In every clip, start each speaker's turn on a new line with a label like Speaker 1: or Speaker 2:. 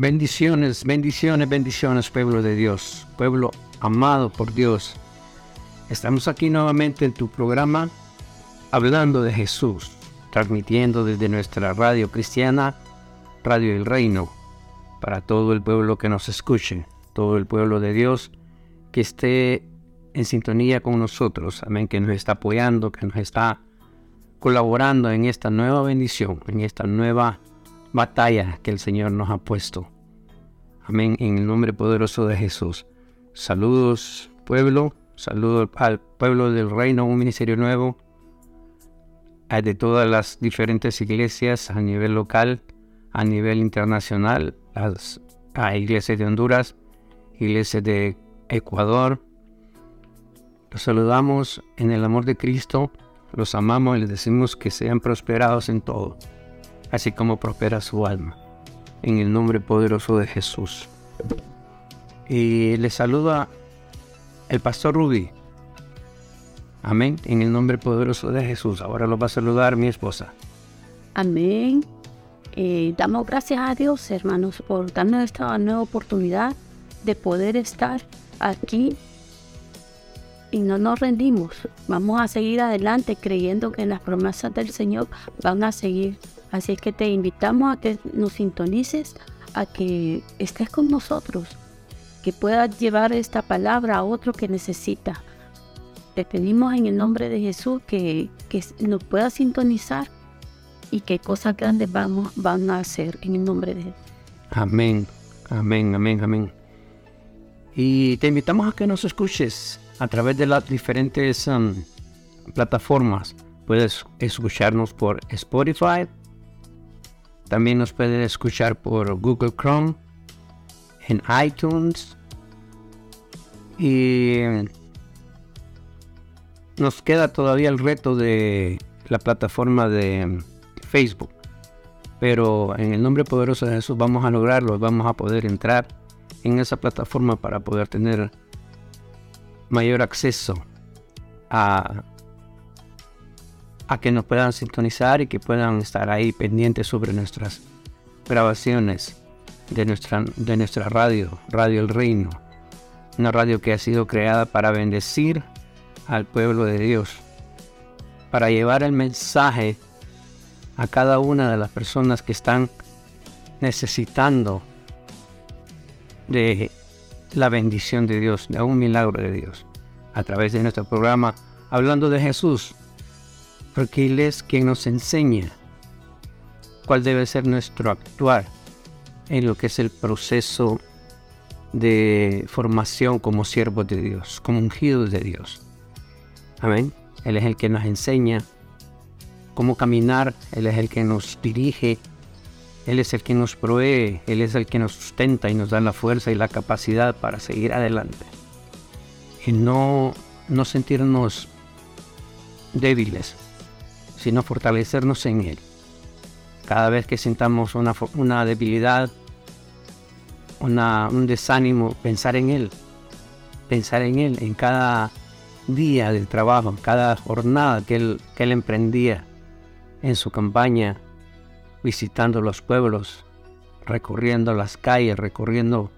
Speaker 1: Bendiciones, bendiciones, bendiciones, pueblo de Dios, pueblo amado por Dios. Estamos aquí nuevamente en tu programa hablando de Jesús, transmitiendo desde nuestra radio cristiana, Radio El Reino, para todo el pueblo que nos escuche, todo el pueblo de Dios que esté en sintonía con nosotros, amén, que nos está apoyando, que nos está colaborando en esta nueva bendición, en esta nueva batalla que el Señor nos ha puesto. Amén, en el nombre poderoso de Jesús. Saludos pueblo, saludos al pueblo del reino, un ministerio nuevo, de todas las diferentes iglesias a nivel local, a nivel internacional, las iglesias de Honduras, iglesias de Ecuador. Los saludamos en el amor de Cristo, los amamos y les decimos que sean prosperados en todo así como prospera su alma. En el nombre poderoso de Jesús. Y le saluda el pastor Rudy. Amén. En el nombre poderoso de Jesús. Ahora lo va a saludar mi esposa.
Speaker 2: Amén. Eh, damos gracias a Dios, hermanos, por darnos esta nueva oportunidad de poder estar aquí y no nos rendimos. Vamos a seguir adelante creyendo que las promesas del Señor van a seguir Así es que te invitamos a que nos sintonices, a que estés con nosotros, que puedas llevar esta palabra a otro que necesita. Te pedimos en el nombre de Jesús que, nos puedas sintonizar y que cosas grandes vamos, van a hacer en el nombre de Jesús.
Speaker 1: Amén, amén, amén, amén. Y te invitamos a que nos escuches a través de las diferentes um, plataformas. Puedes escucharnos por Spotify, también nos pueden escuchar por Google Chrome, en iTunes y nos queda todavía el reto de la plataforma de Facebook. Pero en el nombre poderoso de Jesús vamos a lograrlo, vamos a poder entrar en esa plataforma para poder tener mayor acceso a a que nos puedan sintonizar y que puedan estar ahí pendientes sobre nuestras grabaciones de nuestra, de nuestra radio, Radio El Reino. Una radio que ha sido creada para bendecir al pueblo de Dios, para llevar el mensaje a cada una de las personas que están necesitando de la bendición de Dios, de un milagro de Dios, a través de nuestro programa Hablando de Jesús, porque Él es quien nos enseña cuál debe ser nuestro actuar en lo que es el proceso de formación como siervos de Dios, como ungidos de Dios. Amén. Él es el que nos enseña cómo caminar, Él es el que nos dirige, Él es el que nos provee, Él es el que nos sustenta y nos da la fuerza y la capacidad para seguir adelante. Y no, no sentirnos débiles, sino fortalecernos en Él. Cada vez que sintamos una, una debilidad, una, un desánimo, pensar en Él, pensar en Él, en cada día del trabajo, en cada jornada que él, que él emprendía en su campaña, visitando los pueblos, recorriendo las calles, recorriendo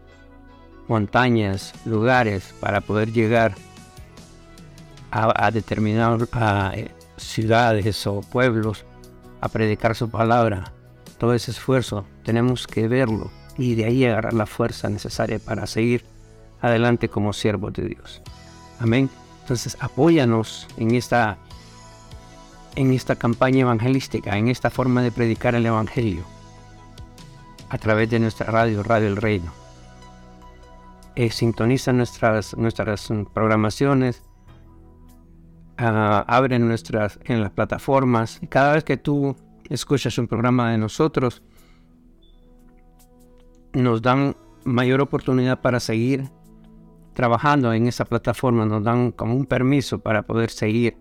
Speaker 1: montañas, lugares para poder llegar a, a determinados ciudades o pueblos a predicar su palabra. Todo ese esfuerzo tenemos que verlo y de ahí agarrar la fuerza necesaria para seguir adelante como siervos de Dios. Amén. Entonces apóyanos en esta, en esta campaña evangelística, en esta forma de predicar el Evangelio a través de nuestra radio, Radio El Reino. Eh, sintoniza nuestras, nuestras programaciones, abren nuestras en las plataformas. Cada vez que tú escuchas un programa de nosotros, nos dan mayor oportunidad para seguir trabajando en esa plataforma, nos dan como un permiso para poder seguir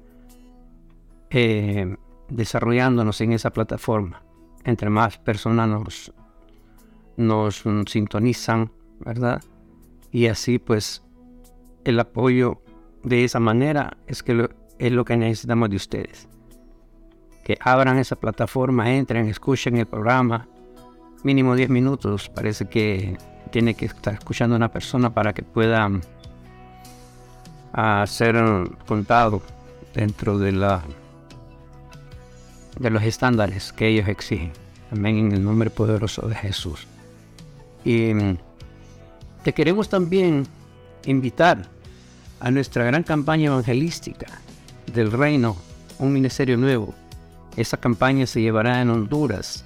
Speaker 1: eh, desarrollándonos en esa plataforma. Entre más personas nos, nos sintonizan, ¿verdad? Y así pues el apoyo de esa manera es que lo, es lo que necesitamos de ustedes. Que abran esa plataforma, entren, escuchen el programa, mínimo 10 minutos. Parece que tiene que estar escuchando una persona para que pueda ser contado dentro de la de los estándares que ellos exigen. Amén en el nombre poderoso de Jesús. Y mm, te queremos también invitar a nuestra gran campaña evangelística del reino, un ministerio nuevo. Esa campaña se llevará en Honduras,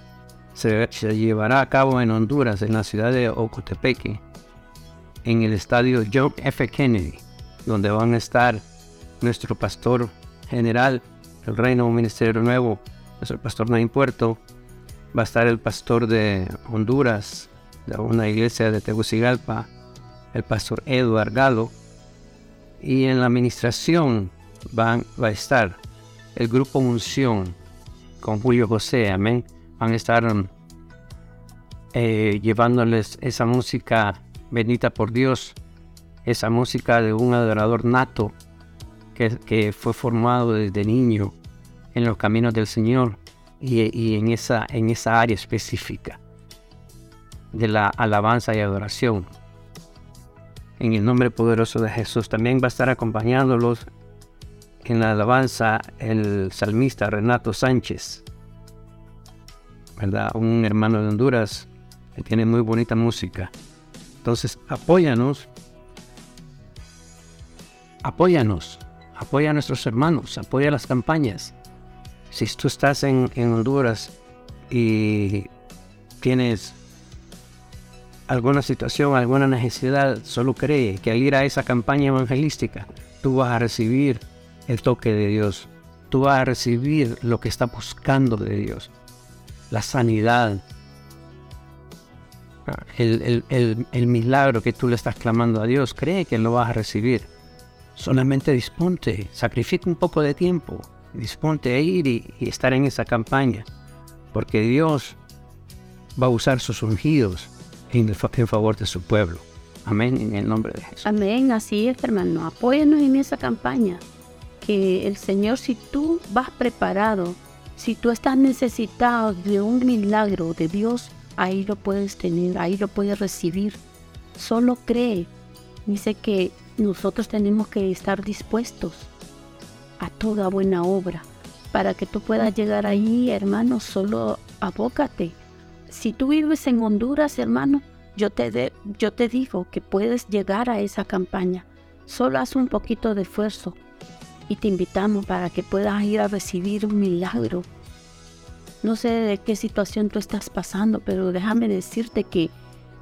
Speaker 1: se, llevará a cabo en Honduras, en la ciudad de Ocotepeque, en el estadio John F. Kennedy donde van a estar nuestro pastor general, el reino, un ministerio nuevo, nuestro pastor Nain Puerto, va a estar el pastor de Honduras, de una iglesia de Tegucigalpa, el pastor Eduard Galo, y en la administración van, va a estar el grupo Unción con Julio José, amén. Van a estar eh, llevándoles esa música bendita por Dios esa música de un adorador nato que, fue formado desde niño en los caminos del Señor y, en, esa, en esa área específica de la alabanza y adoración. En el nombre poderoso de Jesús también va a estar acompañándolos en la alabanza el salmista Renato Sánchez, ¿verdad? Un hermano de Honduras que tiene muy bonita música. Entonces, apóyanos apóyanos, apoya a nuestros hermanos, apoya las campañas. Si tú estás en, Honduras y tienes alguna situación, alguna necesidad, solo cree que al ir a esa campaña evangelística, tú vas a recibir el toque de Dios. Tú vas a recibir lo que está buscando de Dios. La sanidad. El, el milagro que tú le estás clamando a Dios, cree que lo vas a recibir. Solamente disponte, sacrifica un poco de tiempo, disponte a ir y, estar en esa campaña, porque Dios va a usar sus ungidos en, favor de su pueblo. Amén, en el nombre de Jesús.
Speaker 2: Amén, así es, hermano. Apóyanos en esa campaña. Que el Señor, si tú vas preparado, si tú estás necesitado de un milagro de Dios, ahí lo puedes tener, ahí lo puedes recibir. Solo cree. Dice que nosotros tenemos que estar dispuestos a toda buena obra. Para que tú puedas llegar ahí, hermano, solo abócate. Si tú vives en Honduras, hermano, yo te, yo te digo que puedes llegar a esa campaña. Solo haz un poquito de esfuerzo y te invitamos para que puedas ir a recibir un milagro. No sé de qué situación tú estás pasando, pero déjame decirte que,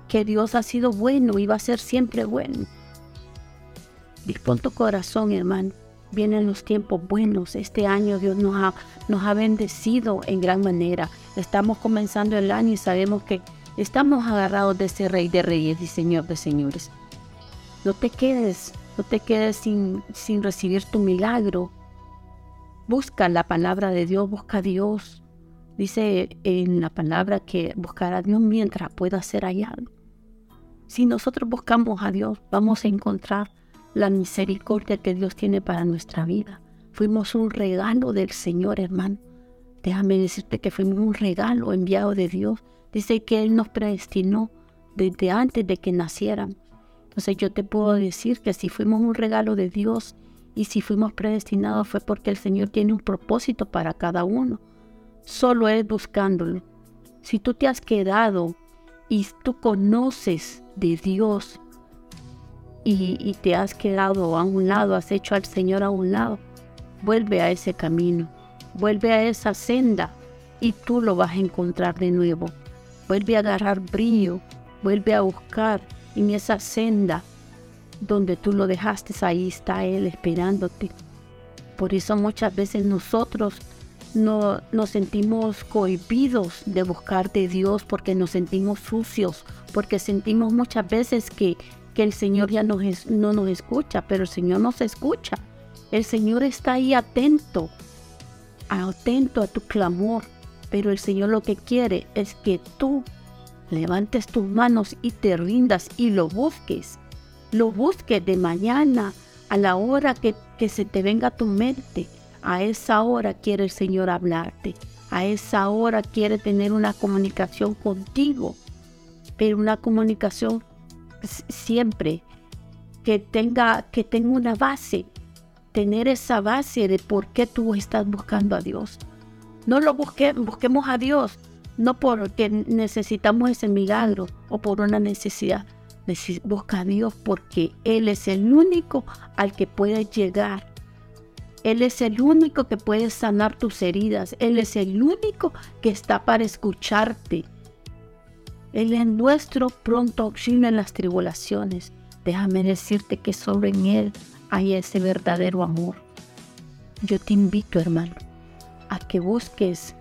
Speaker 2: que Dios ha sido bueno y va a ser siempre bueno. Dispón tu corazón, hermano. Vienen los tiempos buenos. Este año Dios nos ha, nos ha bendecido en gran manera. Estamos comenzando el año y sabemos que estamos agarrados de ese Rey de Reyes y Señor de Señores. No te quedes, no te quedes sin, sin recibir tu milagro. Busca la palabra de Dios, busca a Dios. Dice en la palabra que buscar a Dios mientras pueda ser hallado. Si nosotros buscamos a Dios, vamos a encontrar la misericordia que Dios tiene para nuestra vida. Fuimos un regalo del Señor, hermano. Déjame decirte que fuimos un regalo enviado de Dios. Dice que Él nos predestinó desde antes de que nacieran. Entonces yo te puedo decir que si fuimos un regalo de Dios y si fuimos predestinados fue porque el Señor tiene un propósito para cada uno. Solo es buscándolo. Si tú te has quedado y tú conoces de Dios y, te has quedado a un lado, has hecho al Señor a un lado, vuelve a ese camino, vuelve a esa senda y tú lo vas a encontrar de nuevo. Vuelve a agarrar brillo, vuelve a buscar en esa senda donde tú lo dejaste, ahí está Él esperándote. Por eso muchas veces nosotros no, nos sentimos cohibidos de buscar de Dios porque nos sentimos sucios, porque sentimos muchas veces que que el Señor ya no, no nos escucha, pero el Señor nos escucha. El Señor está ahí atento, atento a tu clamor, pero el Señor lo que quiere es que tú levantes tus manos y te rindas y lo busques. Lo busques de mañana a la hora que, que se te venga a tu mente. A esa hora quiere el Señor hablarte. a esa hora quiere tener una comunicación contigo, pero una comunicación siempre que tenga, que tenga una base, tener esa base de por qué tú estás buscando a Dios. No lo busque, busquemos a Dios, no porque necesitamos ese milagro o por una necesidad. Busca a Dios porque Él es el único al que puede llegar. Él es el único que puede sanar tus heridas. Él es el único que está para escucharte. Él es nuestro pronto auxilio en las tribulaciones. Déjame decirte que solo en Él hay ese verdadero amor. Yo te invito, hermano, a que busques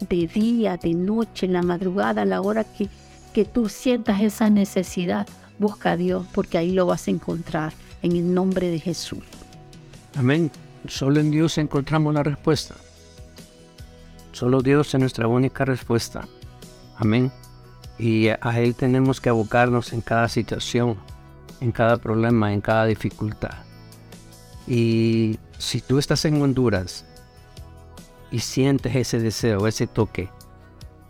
Speaker 2: de día, de noche, en la madrugada, a la hora que, que tú sientas esa necesidad. Busca a Dios porque ahí lo vas a encontrar en el nombre de Jesús.
Speaker 1: Amén. Solo en Dios encontramos la respuesta. Solo Dios es nuestra única respuesta. Amén. Y a Él tenemos que abocarnos en cada situación, en cada problema, en cada dificultad. Y si tú estás en Honduras y sientes ese deseo, ese toque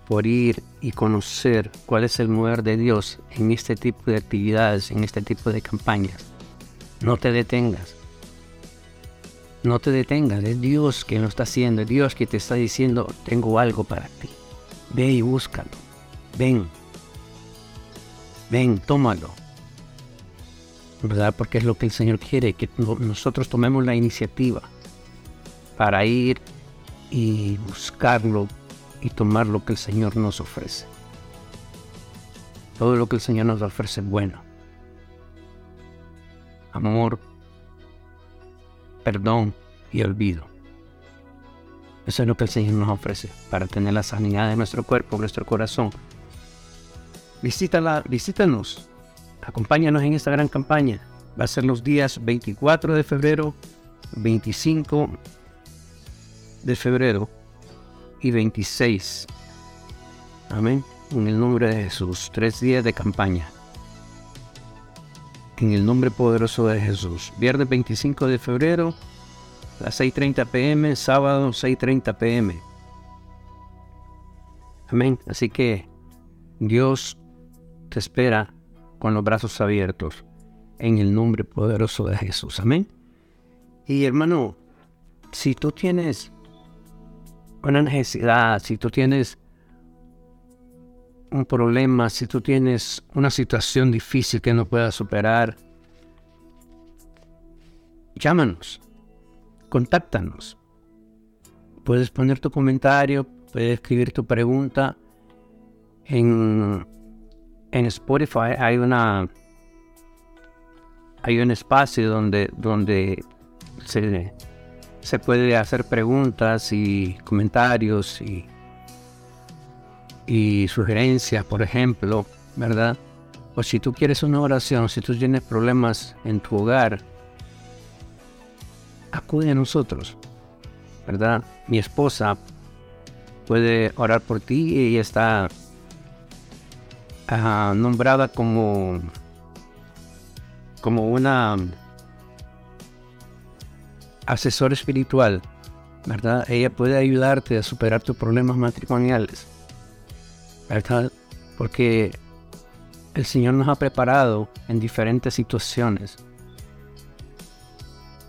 Speaker 1: por ir y conocer cuál es el mover de Dios en este tipo de actividades, en este tipo de campañas, no te detengas. No te detengas, es Dios quien lo está haciendo, es Dios que te está diciendo, tengo algo para ti. Ve y búscalo. Ven. Ven, tómalo. ¿Verdad? Porque es lo que el Señor quiere, que nosotros tomemos la iniciativa para ir y buscarlo y tomar lo que el Señor nos ofrece. Todo lo que el Señor nos ofrece es bueno. Amor, perdón y olvido. Eso es lo que el Señor nos ofrece para tener la sanidad de nuestro cuerpo, nuestro corazón. Visítala, visítanos, acompáñanos en esta gran campaña. Va a ser los días 24 de febrero, 25 de febrero y 26. Amén. En el nombre de Jesús. Tres días de campaña. En el nombre poderoso de Jesús. Viernes 25 de febrero, a las 6.30 pm. Sábado 6.30 pm. Amén. Así que Dios te espera con los brazos abiertos. En el nombre poderoso de Jesús. Amén. Y hermano, si tú tienes una necesidad, si tú tienes un problema, si tú tienes una situación difícil que no puedas superar, llámanos, contáctanos. Puedes poner tu comentario, puedes escribir tu pregunta. En, en Spotify hay una hay un espacio donde, donde se se puede hacer preguntas y comentarios y, sugerencias, por ejemplo, ¿verdad? O si tú quieres una oración, si tú tienes problemas en tu hogar, acude a nosotros, ¿verdad? Mi esposa puede orar por ti y está ah, nombrada como, como una asesor espiritual, ¿verdad? Ella puede ayudarte a superar tus problemas matrimoniales, ¿verdad? Porque el Señor nos ha preparado en diferentes situaciones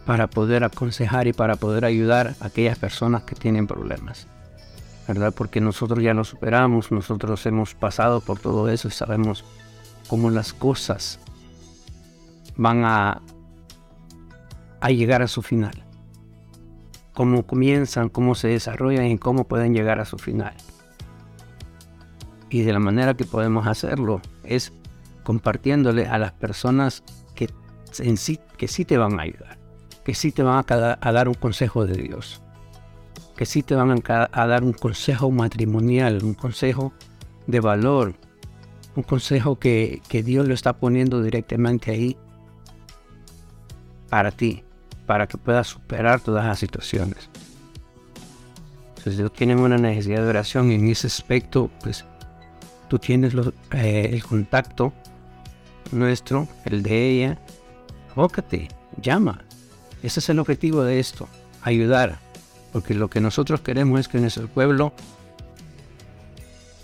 Speaker 1: para poder aconsejar y para poder ayudar a aquellas personas que tienen problemas. ¿Verdad? Porque nosotros ya lo superamos, nosotros hemos pasado por todo eso y sabemos cómo las cosas van a, a llegar a su final cómo comienzan, cómo se desarrollan y cómo pueden llegar a su final. Y de la manera que podemos hacerlo es compartiéndole a las personas que, sí, que sí te van a ayudar, que sí te van a, dar un consejo de Dios, que sí te van a, dar un consejo matrimonial, un consejo de valor, un consejo que, que Dios lo está poniendo directamente ahí para ti para que puedas superar todas las situaciones. Si tú una necesidad de oración en ese aspecto, pues tú tienes eh, el contacto nuestro, el de ella. Abócate, llama. Ese es el objetivo de esto, ayudar. Porque lo que nosotros queremos es que nuestro pueblo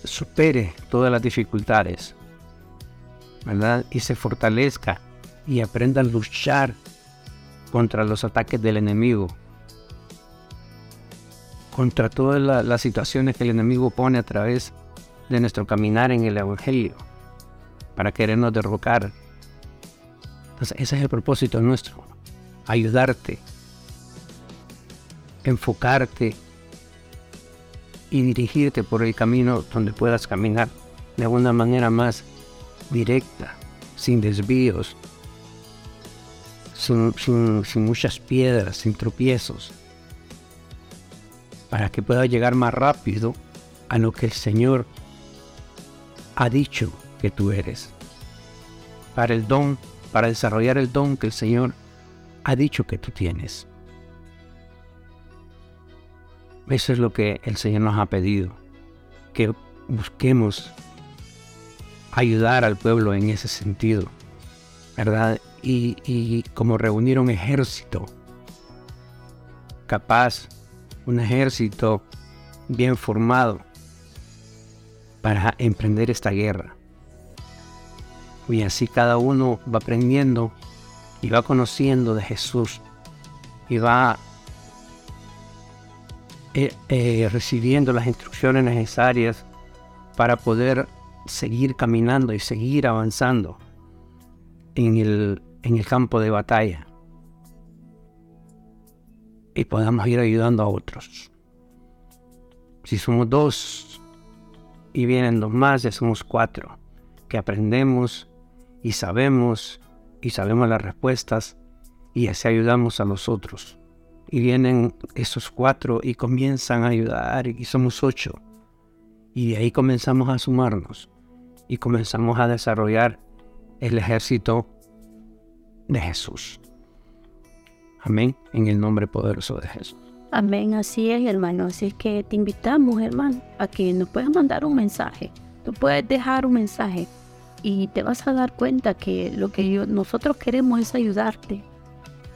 Speaker 1: supere todas las dificultades, ¿verdad? Y se fortalezca y aprenda a luchar contra los ataques del enemigo, contra todas las situaciones que el enemigo pone a través de nuestro caminar en el Evangelio, para querernos derrocar. Entonces, ese es el propósito nuestro, ayudarte, enfocarte y dirigirte por el camino donde puedas caminar de una manera más directa, sin desvíos, sin, muchas piedras, sin tropiezos, para que puedas llegar más rápido a lo que el Señor ha dicho que tú eres, para el don, para desarrollar el don que el Señor ha dicho que tú tienes. Eso es lo que el Señor nos ha pedido, que busquemos ayudar al pueblo en ese sentido, ¿verdad? Y, como reunir un ejército capaz, un ejército bien formado para emprender esta guerra. Y así cada uno va aprendiendo y va conociendo de Jesús y va eh, eh, recibiendo las instrucciones necesarias para poder seguir caminando y seguir avanzando en el, en el campo de batalla y podamos ir ayudando a otros. Si somos dos y vienen dos más, ya somos cuatro, que aprendemos y sabemos y sabemos las respuestas y así ayudamos a los otros y vienen esos cuatro y comienzan a ayudar y somos ocho. Y de ahí comenzamos a sumarnos y comenzamos a desarrollar el ejército de Jesús. Amén, en el nombre poderoso de Jesús.
Speaker 2: Amén, así es, hermano. Así es que te invitamos, hermano, a que nos puedas mandar un mensaje. Tú puedes dejar un mensaje y te vas a dar cuenta que lo que nosotros queremos es ayudarte,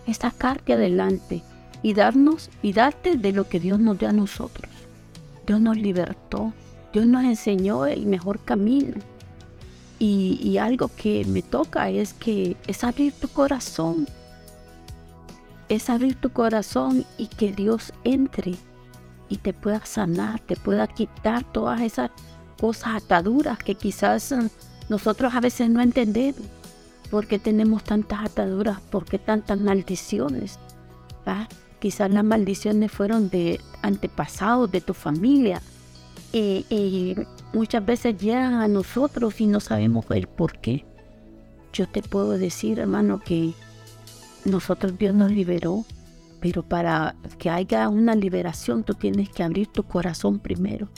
Speaker 2: es sacarte adelante, y darnos y darte de lo que Dios nos dio a nosotros. Dios nos libertó, Dios nos enseñó el mejor camino. Y, algo que me toca es que es abrir tu corazón. Es abrir tu corazón y que Dios entre y te pueda sanar, te pueda quitar todas esas cosas ataduras que quizás mm, nosotros a veces no entendemos. ¿Por qué tenemos tantas ataduras? ¿Por qué tantas maldiciones? Quizás las maldiciones fueron de antepasados, de tu familia. Y, muchas veces llegan a nosotros y no sabemos el por qué. Yo te puedo decir, hermano, que nosotros Dios nos liberó, pero para que haya una liberación tú tienes que abrir tu corazón primero.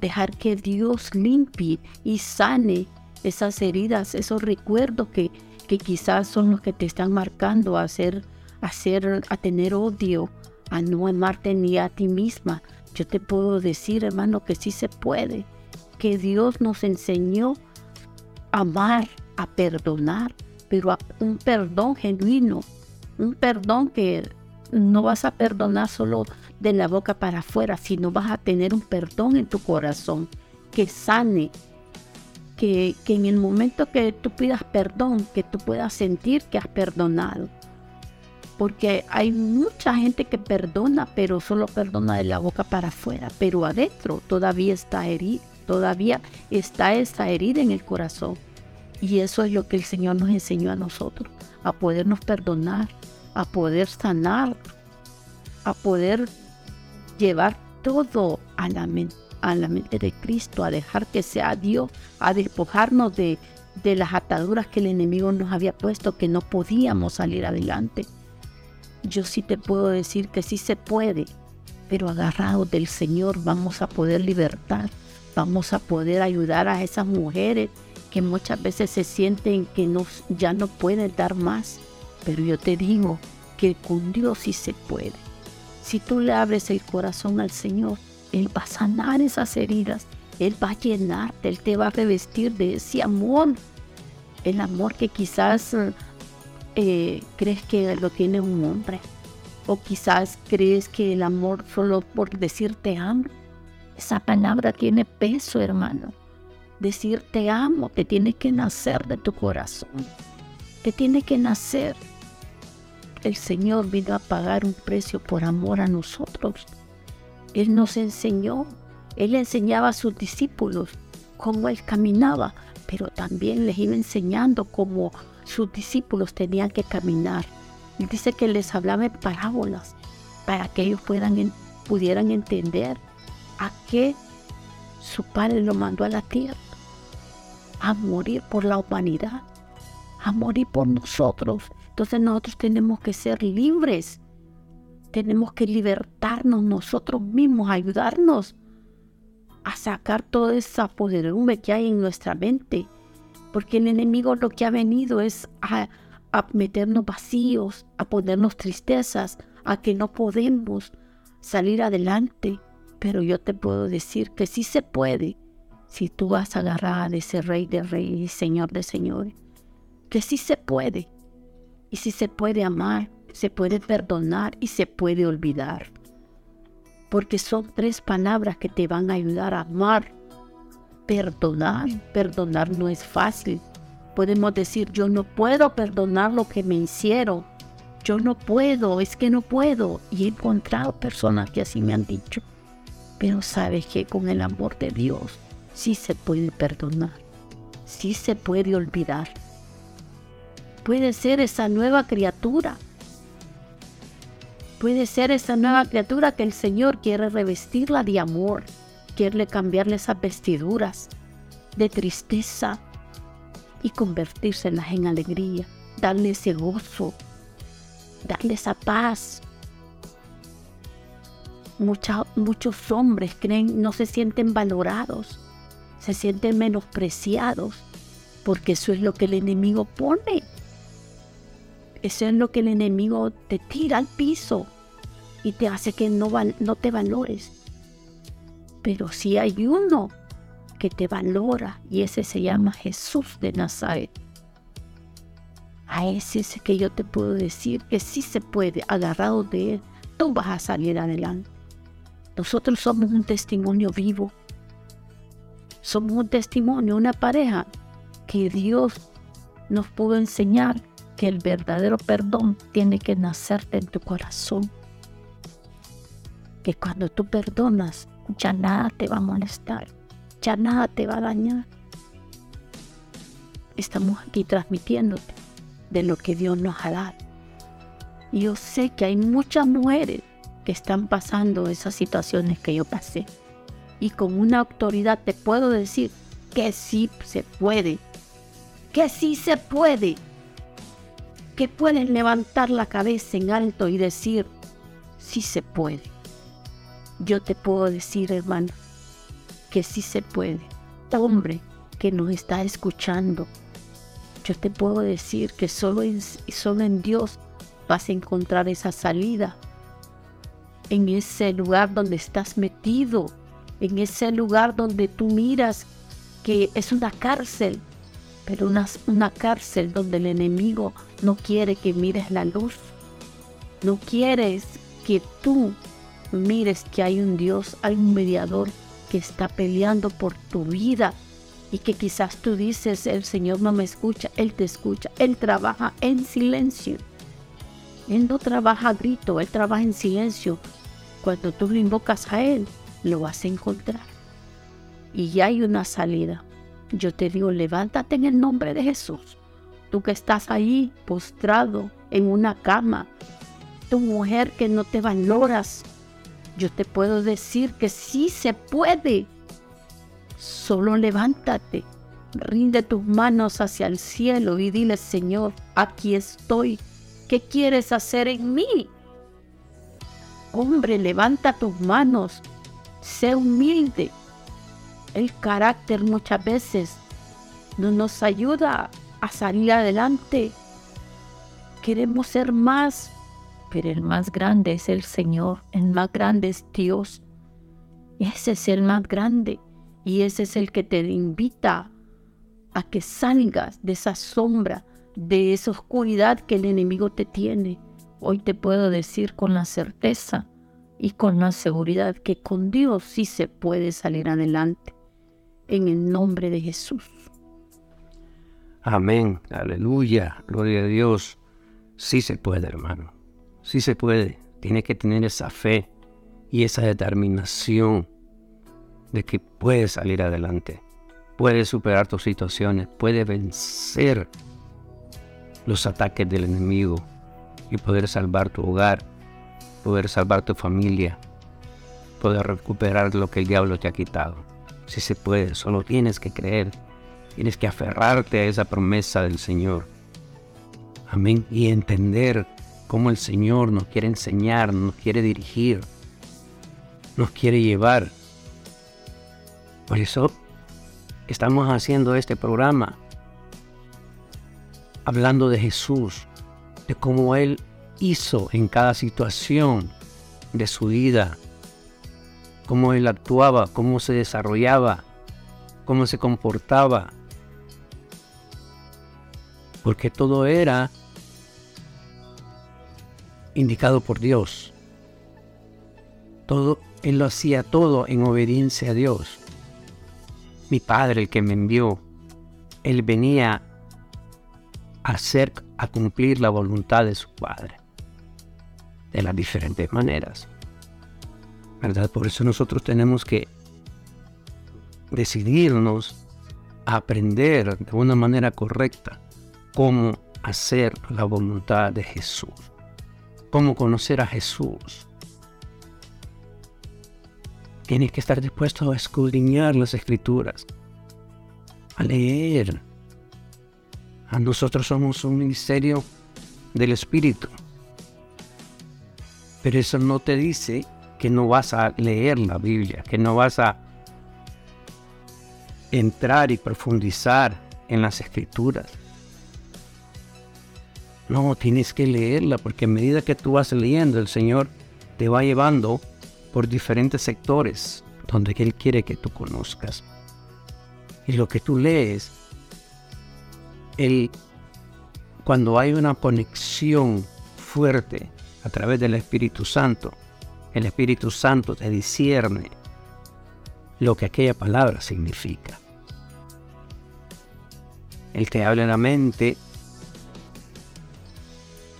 Speaker 2: Dejar que Dios limpie y sane esas heridas, esos recuerdos que, que quizás son los que te están marcando a ser hacer, a tener odio, a no amarte ni a ti misma. Yo te puedo decir, hermano, que sí se puede, que Dios nos enseñó a amar, a perdonar, pero un perdón genuino, un perdón que no vas a perdonar solo de la boca para afuera, sino vas a tener un perdón en tu corazón que sane, que, que en el momento que tú pidas perdón, que tú puedas sentir que has perdonado. Porque hay mucha gente que perdona, pero solo perdona de la boca para afuera, pero adentro todavía está herida, todavía está esa herida en el corazón. Y eso es lo que el Señor nos enseñó a nosotros, a podernos perdonar, a poder sanar, a poder llevar todo a la mente, de Cristo, a dejar que sea Dios, a despojarnos de, de las ataduras que el enemigo nos había puesto, que no podíamos salir adelante yo sí te puedo decir que sí se puede, pero agarrados del Señor vamos a poder libertar, vamos a poder ayudar a esas mujeres que muchas veces se sienten que ya no pueden dar más. Pero yo te digo que con Dios sí se puede. Si tú le abres el corazón al Señor, Él va a sanar esas heridas, Él va a llenarte, Él te va a revestir de ese amor, el amor que quizás eh, crees que lo tiene un hombre, O quizás crees que el amor solo por decir te amo. Esa palabra tiene peso, hermano. Decir te amo te tiene que nacer de tu corazón. Te tiene que nacer. El Señor vino a pagar un precio por amor a nosotros. Él nos enseñó. Él enseñaba a sus discípulos cómo Él caminaba, pero también les iba enseñando cómo sus discípulos tenían que caminar. Él dice que les hablaba en parábolas para que ellos pudieran entender a qué su Padre lo mandó a la tierra, a morir por la humanidad, a morir por nosotros. Entonces nosotros tenemos que ser libres, tenemos que libertarnos nosotros mismos, ayudarnos a sacar toda esa podredumbre que hay en nuestra mente, porque el enemigo lo que ha venido es a, a meternos vacíos, a ponernos tristezas, a que no podemos salir adelante. Pero yo te puedo decir que sí se puede si tú vas a agarrar a ese rey de reyes y señor de señores. Que sí se puede. Y sí se puede amar, se puede perdonar y se puede olvidar. Porque son tres palabras que te van a ayudar a amar. Perdonar. Perdonar no es fácil. Podemos decir, yo no puedo perdonar lo que me hicieron. Yo no puedo, es que no puedo. Y he encontrado personas que así me han dicho. Pero sabes que con el amor de Dios sí se puede perdonar, sí se puede olvidar. Puede ser esa nueva criatura. Puede ser esa nueva criatura que el Señor quiere revestirla de amor, quiere cambiarle esas vestiduras de tristeza y convertírselas en alegría, darle ese gozo, darle esa paz, muchos hombres creen, no se sienten valorados, se sienten menospreciados, porque eso es lo que el enemigo pone. Eso es lo que el enemigo te tira al piso y te hace que no, no te valores. Pero si hay uno que te valora y ese se llama Jesús de Nazaret. A ese es que yo te puedo decir que sí se puede, agarrado de él, tú vas a salir adelante. Nosotros somos un testimonio vivo. Somos un testimonio, una pareja que Dios nos pudo enseñar que el verdadero perdón tiene que nacerte en tu corazón. Que cuando tú perdonas, ya nada te va a molestar, ya nada te va a dañar. Estamos aquí transmitiéndote de lo que Dios nos ha dado. Yo sé que hay muchas mujeres que están pasando esas situaciones que yo pasé. Y con una autoridad te puedo decir que sí se puede, que sí se puede, que puedes levantar la cabeza en alto y decir, sí se puede. Yo te puedo decir, hermano, que sí se puede. Hombre que nos está escuchando, yo te puedo decir que solo en, solo en Dios vas a encontrar esa salida en ese lugar donde estás metido, en ese lugar donde tú miras que es una cárcel, pero una, una cárcel donde el enemigo no quiere que mires la luz, no quieres que tú mires que hay un Dios, hay un mediador que está peleando por tu vida y que quizás tú dices, el Señor no me escucha, Él te escucha, Él trabaja en silencio. Él no trabaja a grito, Él trabaja en silencio. Cuando tú lo invocas a Él, lo vas a encontrar. Y ya hay una salida. Yo te digo, levántate en el nombre de Jesús. Tú que estás ahí postrado en una cama, tu mujer que no te valoras, yo te puedo decir que sí se puede. Solo levántate, rinde tus manos hacia el cielo y dile, Señor, aquí estoy ¿Qué quieres hacer en mí? Hombre, levanta tus manos, sé humilde. El carácter muchas veces no nos ayuda a salir adelante. Queremos ser más, pero el más grande es el Señor, el más grande es Dios. Ese es el más grande y ese es el que te invita a que salgas de esa sombra de esa oscuridad que el enemigo te tiene, hoy te puedo decir con la certeza y con la seguridad que con Dios sí se puede salir adelante. En el nombre de Jesús.
Speaker 1: Amén. Aleluya. Gloria a Dios. Sí se puede, hermano. Sí se puede. Tiene que tener esa fe y esa determinación de que puedes salir adelante. Puedes superar tus situaciones. Puedes vencer los ataques del enemigo y poder salvar tu hogar, poder salvar tu familia, poder recuperar lo que el diablo te ha quitado. Si se puede, solo tienes que creer, tienes que aferrarte a esa promesa del Señor. Amén. Y entender cómo el Señor nos quiere enseñar, nos quiere dirigir, nos quiere llevar. Por eso estamos haciendo este programa hablando de Jesús, de cómo Él hizo en cada situación de su vida, cómo Él actuaba, cómo se desarrollaba, cómo se comportaba. Porque todo era indicado por Dios. Todo, Él lo hacía todo en obediencia a Dios. Mi Padre, el que me envió, Él venía hacer, a cumplir la voluntad de su Padre. De las diferentes maneras. ¿Verdad? Por eso nosotros tenemos que decidirnos a aprender de una manera correcta cómo hacer la voluntad de Jesús. Cómo conocer a Jesús. Tienes que estar dispuesto a escudriñar las escrituras, a leer, nosotros somos un ministerio del Espíritu. Pero eso no te dice que no vas a leer la Biblia, que no vas a entrar y profundizar en las escrituras. No, tienes que leerla porque a medida que tú vas leyendo, el Señor te va llevando por diferentes sectores donde Él quiere que tú conozcas. Y lo que tú lees el, cuando hay una conexión fuerte a través del Espíritu Santo, el Espíritu Santo te discierne lo que aquella palabra significa. Él te habla en la mente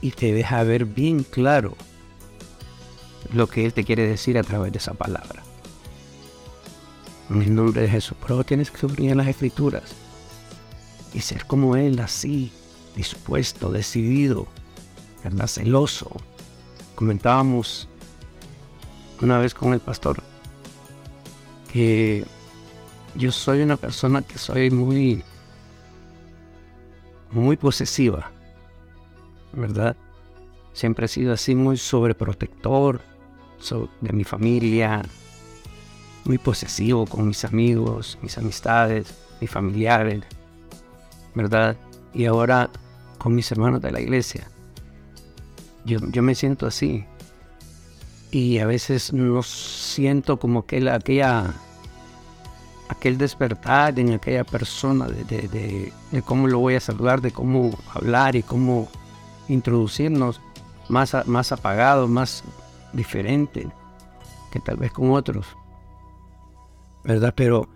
Speaker 1: y te deja ver bien claro lo que Él te quiere decir a través de esa palabra. En el nombre de Jesús. Pero tienes que en las escrituras y ser como Él, así, dispuesto, decidido, ¿verdad? celoso. Comentábamos una vez con el pastor que yo soy una persona que soy muy, muy posesiva, ¿verdad? Siempre he sido así muy sobreprotector de mi familia, muy posesivo con mis amigos, mis amistades, mis familiares. ¿Verdad? Y ahora con mis hermanos de la iglesia. Yo, yo me siento así. Y a veces no siento como que aquella, aquel despertar en aquella persona de, de, cómo lo voy a saludar, de cómo hablar y cómo introducirnos más, más apagado, más diferente que tal vez con otros. ¿Verdad? Pero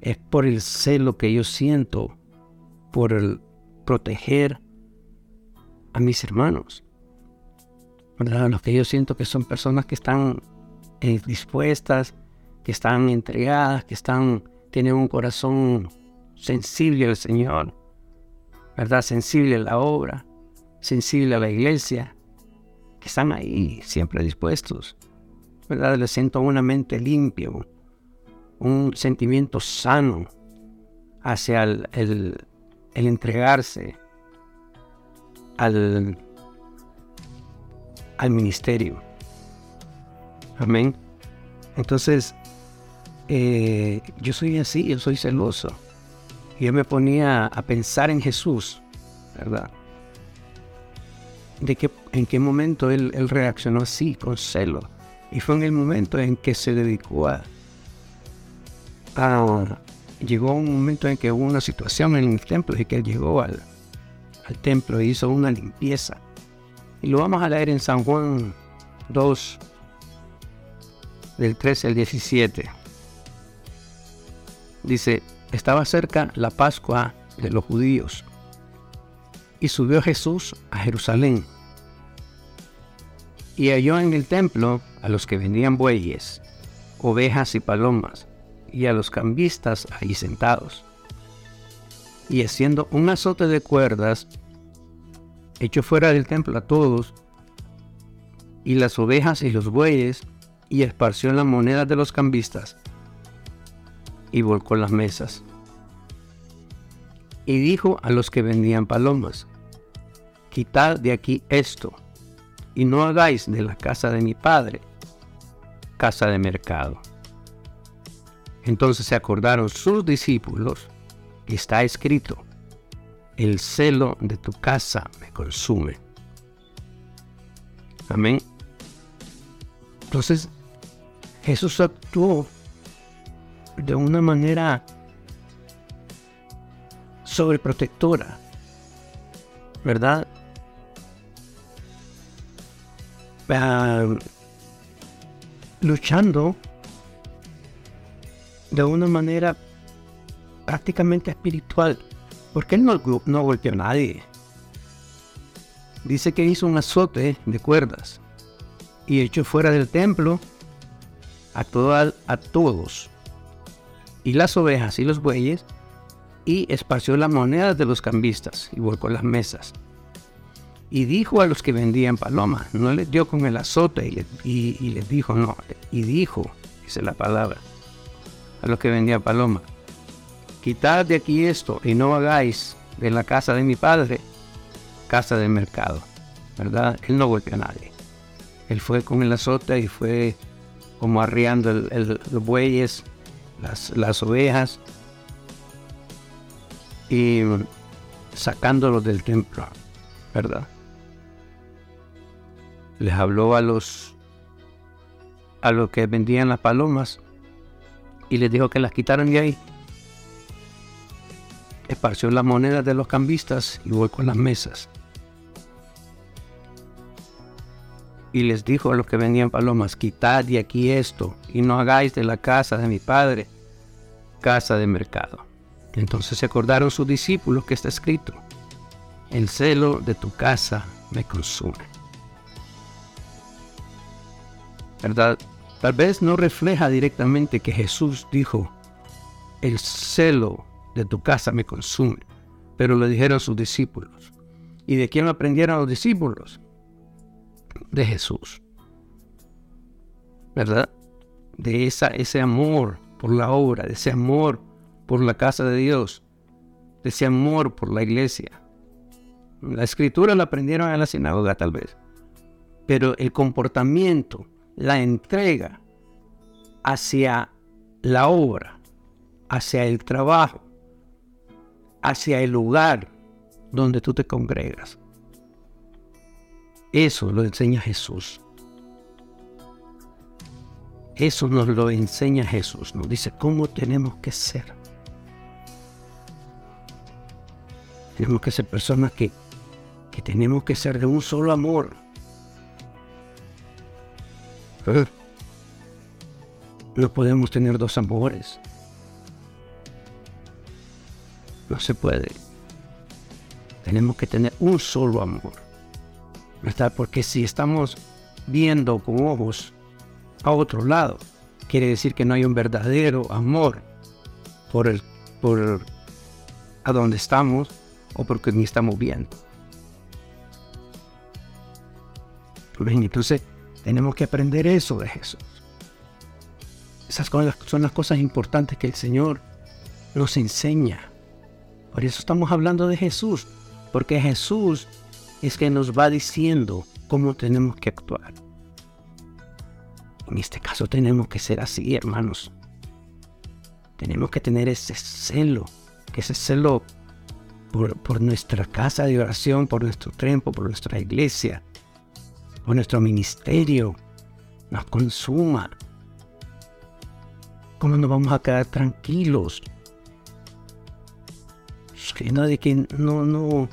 Speaker 1: es por el celo que yo siento por el proteger a mis hermanos. ¿verdad? Los que yo siento que son personas que están eh, dispuestas, que están entregadas, que están, tienen un corazón sensible al Señor, ¿verdad? Sensible a la obra, sensible a la iglesia, que están ahí siempre dispuestos, ¿verdad? Les siento una mente limpia, un sentimiento sano hacia el, el entregarse al, al ministerio. Amén. Entonces, eh, yo soy así, yo soy celoso. Yo me ponía a pensar en Jesús, ¿verdad? De que, en qué momento él, él reaccionó así, con celo. Y fue en el momento en que se dedicó a, a, llegó un momento en que hubo una situación en el templo y que él llegó al, templo e hizo una limpieza. Y lo vamos a leer en San Juan 2, del 13 al 17. Dice, estaba cerca la Pascua de los judíos y subió Jesús a Jerusalén y halló en el templo a los que vendían bueyes, ovejas y palomas, y a los cambistas ahí sentados. Y haciendo un azote de cuerdas, echó fuera del templo a todos, y las ovejas y los bueyes, y esparció las monedas de los cambistas, y volcó las mesas. Y dijo a los que vendían palomas, quitad de aquí esto, y no hagáis de la casa de mi padre casa de mercado. Entonces se acordaron sus discípulos, y está escrito, el celo de tu casa me consume. Amén. Entonces Jesús actuó de una manera sobreprotectora, ¿verdad? luchando de una manera prácticamente espiritual, porque él no, no golpeó a nadie. Dice que hizo un azote de cuerdas y echó fuera del templo a, a todos, y las ovejas y los bueyes, y esparció las monedas de los cambistas y volcó las mesas. Y dijo a los que vendían palomas, no les dio con el azote y, les dijo, no, y dijo, dice la palabra, a los que vendían palomas, quitad de aquí esto y no hagáis de la casa de mi padre casa de mercado, ¿verdad? Él no golpeó a nadie. Él fue con el azote y fue como arriando los bueyes, las, las ovejas y sacándolos del templo, ¿verdad? les habló a los a los que vendían las palomas y les dijo que las quitaran de ahí. Esparció las monedas de los cambistas y volcó las mesas. Y les dijo a los que vendían palomas, quitad de aquí esto y no hagáis de la casa de mi padre casa de mercado. Entonces se acordaron sus discípulos que está escrito, el celo de tu casa me consume. ¿verdad? Tal vez no refleja directamente que Jesús dijo, el celo de tu casa me consume, pero lo dijeron sus discípulos. ¿Y de quién aprendieron los discípulos? De Jesús. ¿Verdad? De esa, ese amor por la obra, de ese amor por la casa de Dios, de ese amor por la iglesia. La escritura la aprendieron en la sinagoga tal vez, pero el comportamiento la entrega hacia la obra, hacia el trabajo, hacia el lugar donde tú te congregas. Eso lo enseña Jesús. Eso nos lo enseña Jesús. Nos dice cómo tenemos que ser. Tenemos que ser personas que, que tenemos que ser de un solo amor no podemos tener dos amores. No se puede. Tenemos que tener un solo amor. ¿Verdad? Porque si estamos viendo con ojos a otro lado, quiere decir que no hay un verdadero amor por el por a donde estamos o porque ni estamos viendo. Entonces, tenemos que aprender eso de Jesús. Esas son las cosas importantes que el Señor nos enseña. Por eso estamos hablando de Jesús, porque Jesús es que nos va diciendo cómo tenemos que actuar. En este caso tenemos que ser así, hermanos. Tenemos que tener ese celo, que ese celo por, por nuestra casa de oración, por nuestro templo, por nuestra iglesia, o nuestro ministerio nos consuma. ¿Cómo nos vamos a quedar tranquilos? Que nadie que no, no,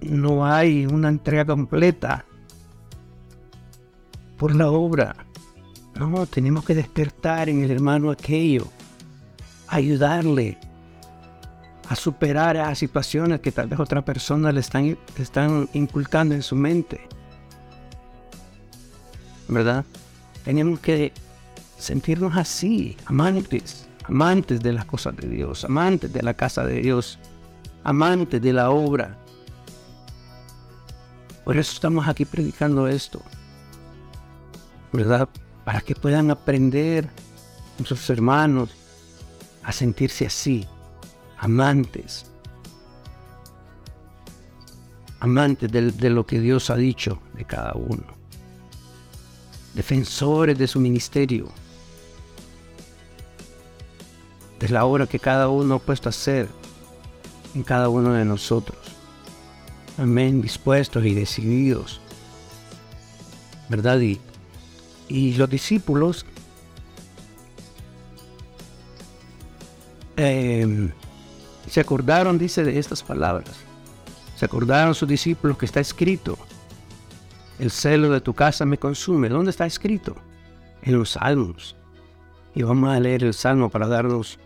Speaker 1: no hay una entrega completa por la obra. No, tenemos que despertar en el hermano aquello, ayudarle a superar a situaciones que tal vez otra persona le están, le están inculcando en su mente. ¿Verdad? Tenemos que sentirnos así, amantes, amantes de las cosas de Dios, amantes de la casa de Dios, amantes de la obra. Por eso estamos aquí predicando esto, ¿verdad? Para que puedan aprender nuestros hermanos a sentirse así, amantes, amantes de, lo que Dios ha dicho de cada uno, defensores de su ministerio, de la obra que cada uno ha puesto a hacer en cada uno de nosotros. Amén, dispuestos y decididos. ¿Verdad? Y, y los discípulos eh, se acordaron, dice, de estas palabras. Se acordaron sus discípulos que está escrito. El celo de tu casa me consume. ¿Dónde está escrito? En los salmos. Y vamos a leer el salmo para darnos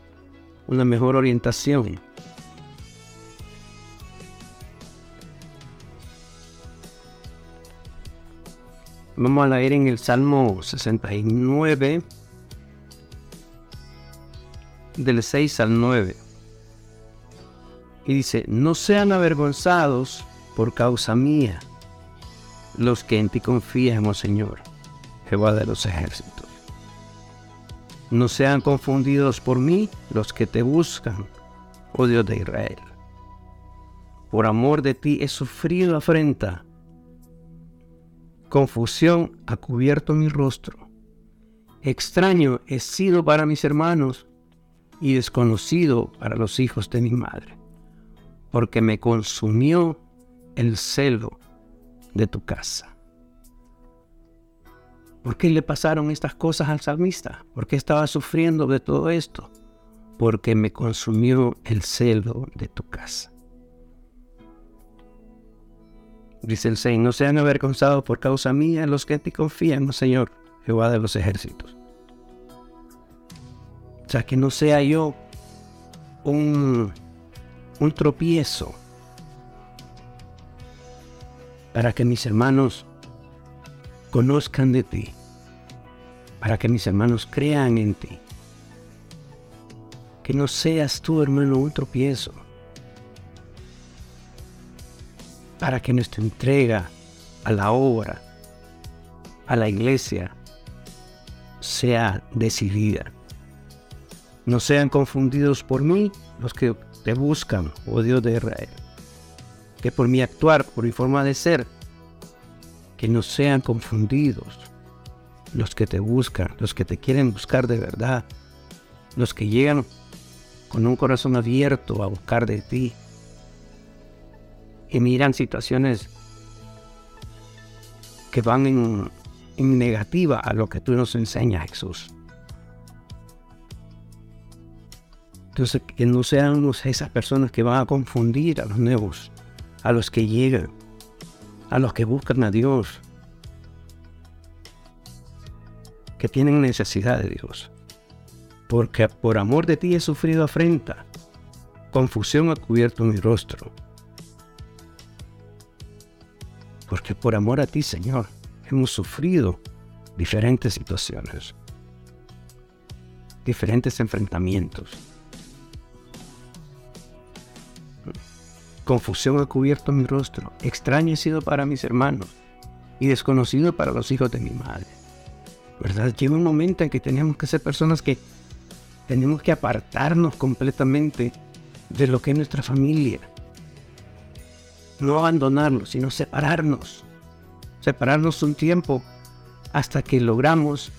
Speaker 1: una mejor orientación. Vamos a leer en el Salmo 69, del 6 al 9. Y dice, no sean avergonzados por causa mía los que en ti confían, oh Señor, Jehová de los ejércitos. No sean confundidos por mí los que te buscan, oh Dios de Israel. Por amor de ti he sufrido afrenta Confusión ha cubierto mi rostro. Extraño he sido para mis hermanos y desconocido para los hijos de mi madre, porque me consumió el celo de tu casa. ¿Por qué le pasaron estas cosas al salmista? ¿Por qué estaba sufriendo de todo esto? Porque me consumió el celo de tu casa. Dice el Señor, no sean avergonzados por causa mía los que ti confían, oh Señor, Jehová de los ejércitos. O sea, que no sea yo un, un tropiezo para que mis hermanos conozcan de ti, para que mis hermanos crean en ti. Que no seas tú, hermano, un tropiezo para que nuestra entrega a la obra, a la iglesia, sea decidida. No sean confundidos por mí los que te buscan, oh Dios de Israel. Que por mi actuar, por mi forma de ser, que no sean confundidos los que te buscan, los que te quieren buscar de verdad, los que llegan con un corazón abierto a buscar de ti, y miran situaciones que van en, negativa a lo que tú nos enseñas, Jesús. Entonces, que no sean esas personas que van a confundir a los nuevos, a los que llegan, a los que buscan a Dios, que tienen necesidad de Dios. Porque por amor de ti he sufrido afrenta, confusión ha cubierto mi rostro. porque por amor a ti, Señor, hemos sufrido diferentes situaciones, diferentes enfrentamientos. Confusión ha cubierto mi rostro, extraño he sido para mis hermanos y desconocido para los hijos de mi madre. ¿Verdad? Llega un momento en que tenemos que ser personas que tenemos que apartarnos completamente de lo que es nuestra familia, no abandonarnos, sino separarnos. Separarnos un tiempo hasta que logramos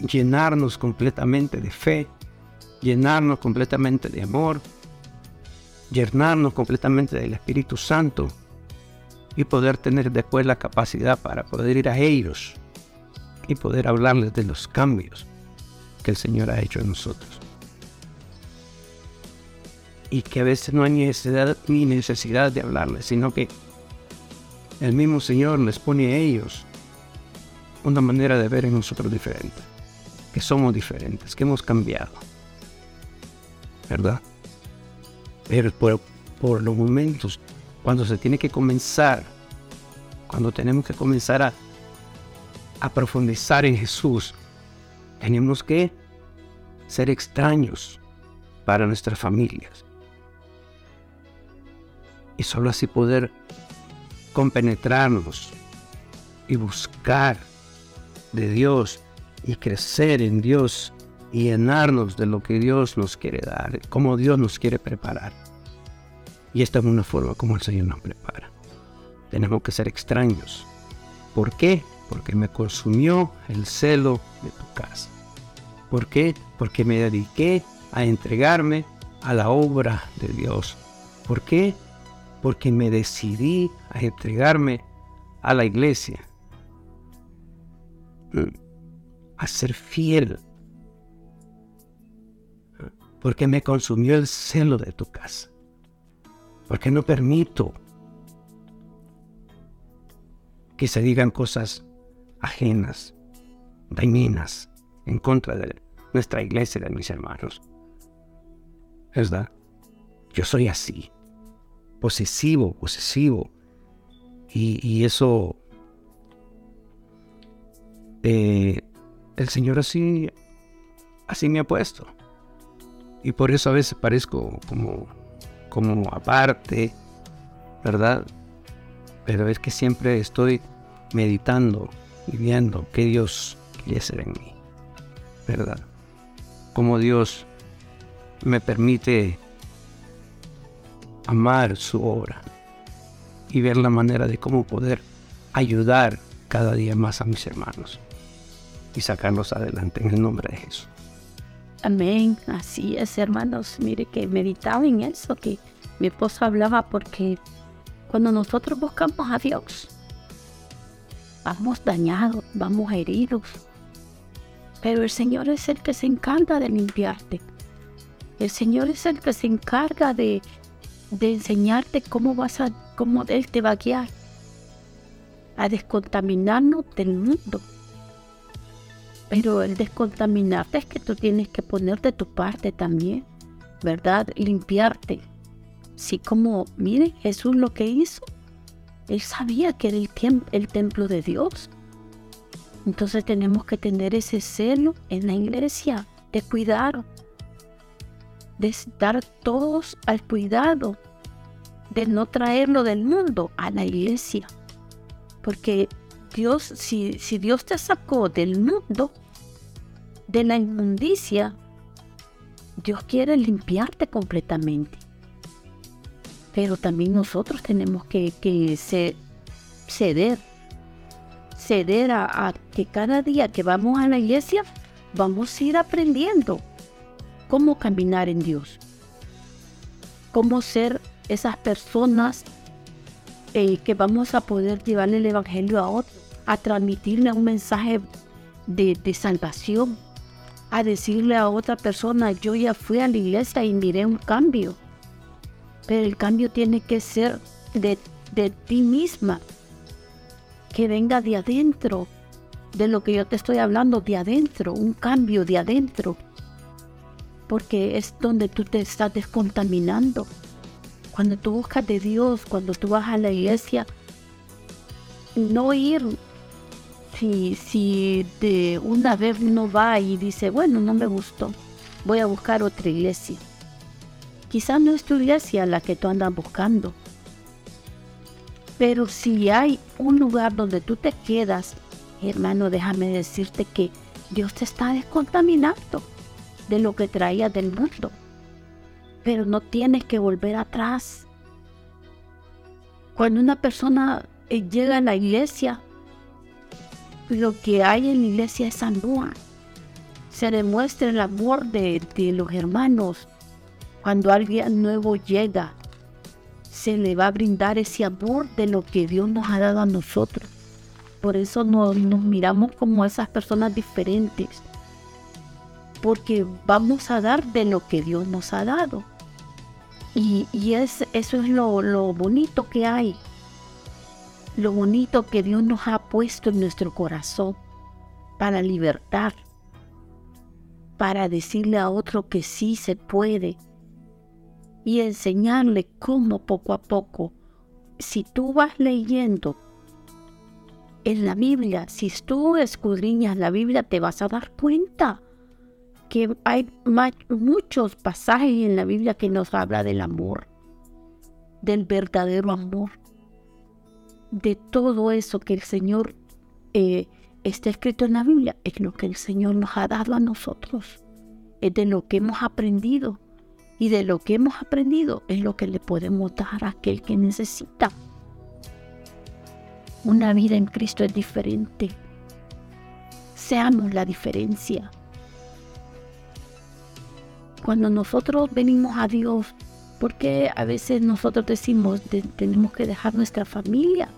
Speaker 1: llenarnos completamente de fe, llenarnos completamente de amor, llenarnos completamente del Espíritu Santo y poder tener después la capacidad para poder ir a ellos y poder hablarles de los cambios que el Señor ha hecho en nosotros. y que a veces no hay necesidad, ni necesidad de hablarles, sino que el mismo Señor les pone a ellos una manera de ver en nosotros diferente, que somos diferentes, que hemos cambiado, ¿verdad? Pero por, los momentos, cuando se tiene que comenzar, cuando tenemos que comenzar a, a profundizar en Jesús, tenemos que ser extraños para nuestras familias. Y solo así poder compenetrarnos y buscar de Dios y crecer en Dios y llenarnos de lo que Dios nos quiere dar, como Dios nos quiere preparar. Y esta es una forma como el Señor nos prepara. Tenemos que ser extraños. ¿Por qué? Porque me consumió el celo de tu casa. ¿Por qué? Porque me dediqué a entregarme a la obra de Dios. ¿Por qué? Porque me decidí a entregarme a la iglesia. Mm. A ser fiel. Porque me consumió el celo de tu casa. Porque no permito que se digan cosas ajenas, dañinas, en contra de nuestra iglesia, de mis hermanos. ¿Verdad? Yo soy así, posesivo, posesivo. Y, eso, eh, el Señor así, así me ha puesto. Y por eso a veces parezco como, como aparte, ¿verdad? Pero es que siempre estoy meditando y viendo qué Dios quiere hacer en mí, ¿verdad? Cómo Dios me permite amar su obra y ver la manera de cómo poder ayudar cada día más a mis hermanos y sacarlos adelante en el nombre de Jesús.
Speaker 2: Amén, así es hermanos. Mire que meditaba en eso, que mi esposo hablaba porque cuando nosotros buscamos a Dios, vamos dañados, vamos heridos. Pero el Señor es el que se encarga de limpiarte. El Señor es el que se encarga de, enseñarte cómo vas a, cómo Él te va a guiar. A descontaminarnos del mundo. Pero el descontaminarte es que tú tienes que poner de tu parte también, ¿verdad? Limpiarte. Así como, mire, Jesús lo que hizo, él sabía que era el, el templo de Dios. Entonces tenemos que tener ese celo en la iglesia, de cuidar, de estar todos al cuidado, de no traerlo del mundo a la iglesia. Porque Dios, si, si Dios te sacó del mundo, de la inmundicia, Dios quiere limpiarte completamente. Pero también nosotros tenemos que, ceder, ceder a, a que cada día que vamos a la iglesia vamos a ir aprendiendo cómo caminar en Dios, cómo ser esas personas eh, que vamos a poder llevarle el Evangelio a otros, a transmitirle un mensaje de, de, salvación, a decirle a otra persona, yo ya fui a la iglesia y miré un cambio. Pero el cambio tiene que ser de, de ti misma, que venga de adentro, de lo que yo te estoy hablando, de adentro, un cambio de adentro, porque es donde tú te estás descontaminando. Cuando tú buscas de Dios, cuando tú vas a la iglesia, no ir si, si de una vez no va y dice, bueno, no me gustó, voy a buscar otra iglesia. Quizás no es tu iglesia la que tú andas buscando. Pero si hay un lugar donde tú te quedas, hermano, déjame decirte que Dios te está descontaminando de lo que traía del mundo. Pero no tienes que volver atrás. Cuando una persona eh, llega a la iglesia, lo que hay en la iglesia es amor. Se demuestra el amor de, los hermanos, cuando alguien nuevo llega, se le va a brindar ese amor de lo que Dios nos ha dado a nosotros. Por eso nos, miramos como esas personas diferentes. Porque vamos a dar de lo que Dios nos ha dado. Y, es, eso es lo, lo bonito que hay, lo bonito que Dios nos ha puesto en nuestro corazón para libertar, para decirle a otro que sí se puede y enseñarle cómo poco a poco, si tú vas leyendo en la Biblia, si tú escudriñas la Biblia, te vas a dar cuenta que hay muchos pasajes en la Biblia que nos habla del amor, del verdadero amor, de todo eso que el Señor eh, está escrito en la Biblia, es lo que el Señor nos ha dado a nosotros, es de lo que hemos aprendido. Y de lo que hemos aprendido es lo que le podemos dar a aquel que necesita. Una vida en Cristo es diferente. Seamos la diferencia. Cuando nosotros venimos a Dios, porque a veces nosotros decimos tenemos que dejar nuestra familia?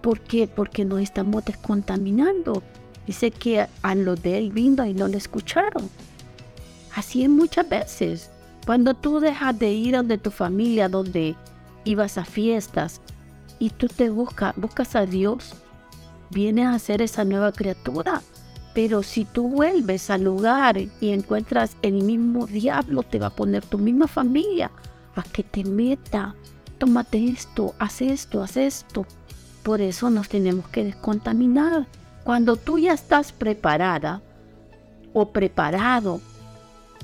Speaker 2: ¿Por qué? Porque nos estamos descontaminando. Dice que a los de él vino y no le escucharon. Así es muchas veces. Cuando tú dejas de ir donde tu familia, donde ibas a fiestas, y tú te buscas, buscas a Dios, vienes a ser esa nueva criatura. Pero si tú vuelves al lugar y encuentras el mismo diablo, te va a poner tu misma familia a que te meta. Tómate esto, haz esto, haz esto. Por eso nos tenemos que descontaminar. Cuando tú ya estás preparada o preparado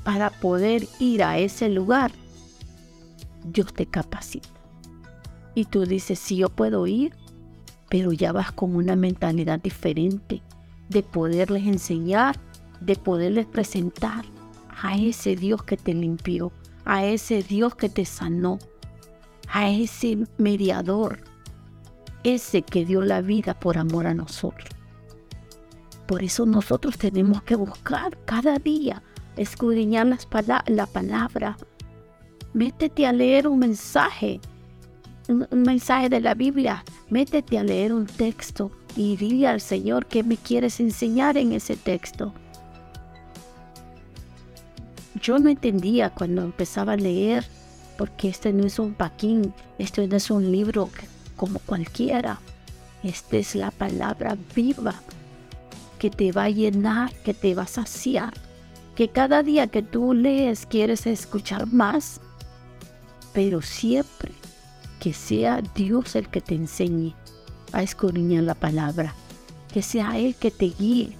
Speaker 2: para poder ir a ese lugar, Dios te capacita. Y tú dices, sí, yo puedo ir, pero ya vas con una mentalidad diferente de poderles enseñar, de poderles presentar a ese Dios que te limpió, a ese Dios que te sanó, a ese mediador, ese que dio la vida por amor a nosotros. Por eso nosotros tenemos que buscar cada día, escudriñar la palabra. Métete a leer un mensaje, un mensaje de la Biblia. Métete a leer un texto y dile al Señor qué me quieres enseñar en ese texto. Yo no entendía cuando empezaba a leer, porque este no es un paquín, este no es un libro como cualquiera. Esta es la palabra viva que te va a llenar, que te va a saciar, que cada día que tú lees quieres escuchar más, pero siempre que sea Dios el que te enseñe a escudriñar la palabra, que sea Él que te guíe,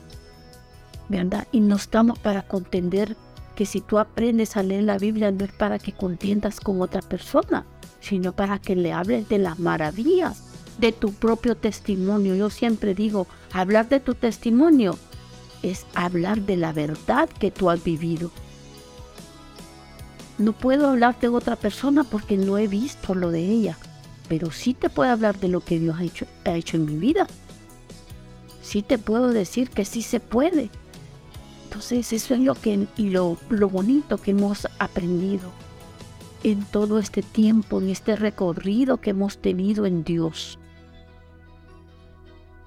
Speaker 2: ¿verdad? Y no estamos para contender que si tú aprendes a leer la Biblia no es para que contiendas con otra persona, sino para que le hables de las maravillas de tu propio testimonio. Yo siempre digo, hablar de tu testimonio es hablar de la verdad que tú has vivido. No puedo hablar de otra persona porque no he visto lo de ella pero sí te puedo hablar de lo que Dios ha hecho, ha hecho en mi vida. Sí te puedo decir que sí se puede. Entonces eso es lo, que, y lo, lo bonito que hemos aprendido en todo este tiempo, en este recorrido que hemos tenido en Dios.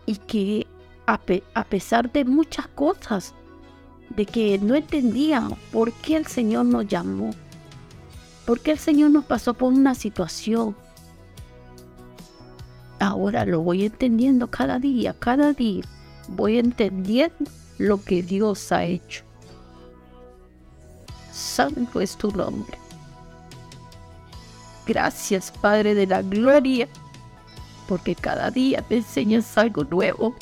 Speaker 2: Y que a, pesar de muchas cosas, de que no entendíamos por qué el Señor nos llamó, por qué el Señor nos pasó por una situación, Ahora lo voy entendiendo cada día, cada día. Voy entendiendo lo que Dios ha hecho. Santo es tu nombre. Gracias, Padre de la Gloria, porque cada día me enseñas algo nuevo,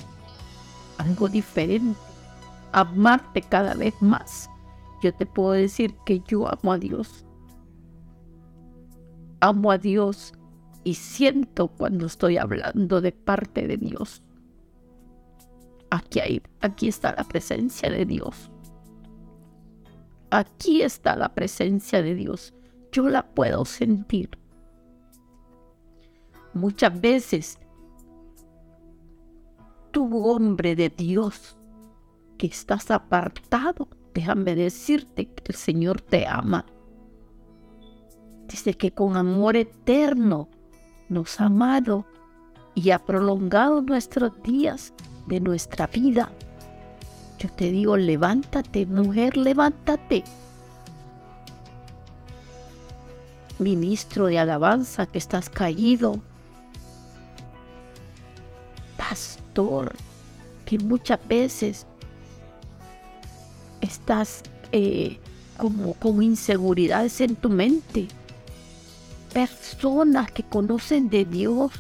Speaker 2: algo diferente, amarte cada vez más. Yo te puedo decir que yo amo a Dios. Amo a Dios y siento cuando estoy hablando de parte de Dios. Aquí, hay, aquí está la presencia de Dios. Aquí está la presencia de Dios. Yo la puedo sentir. Muchas veces, tu hombre de Dios, que estás apartado, déjame decirte que el Señor te ama. Dice que con amor eterno nos ha amado y ha prolongado nuestros días de nuestra vida. Yo te digo, levántate, mujer, levántate. Ministro de alabanza que estás caído, pastor, que muchas veces estás eh, como con inseguridades en tu mente. Personas que conocen de Dios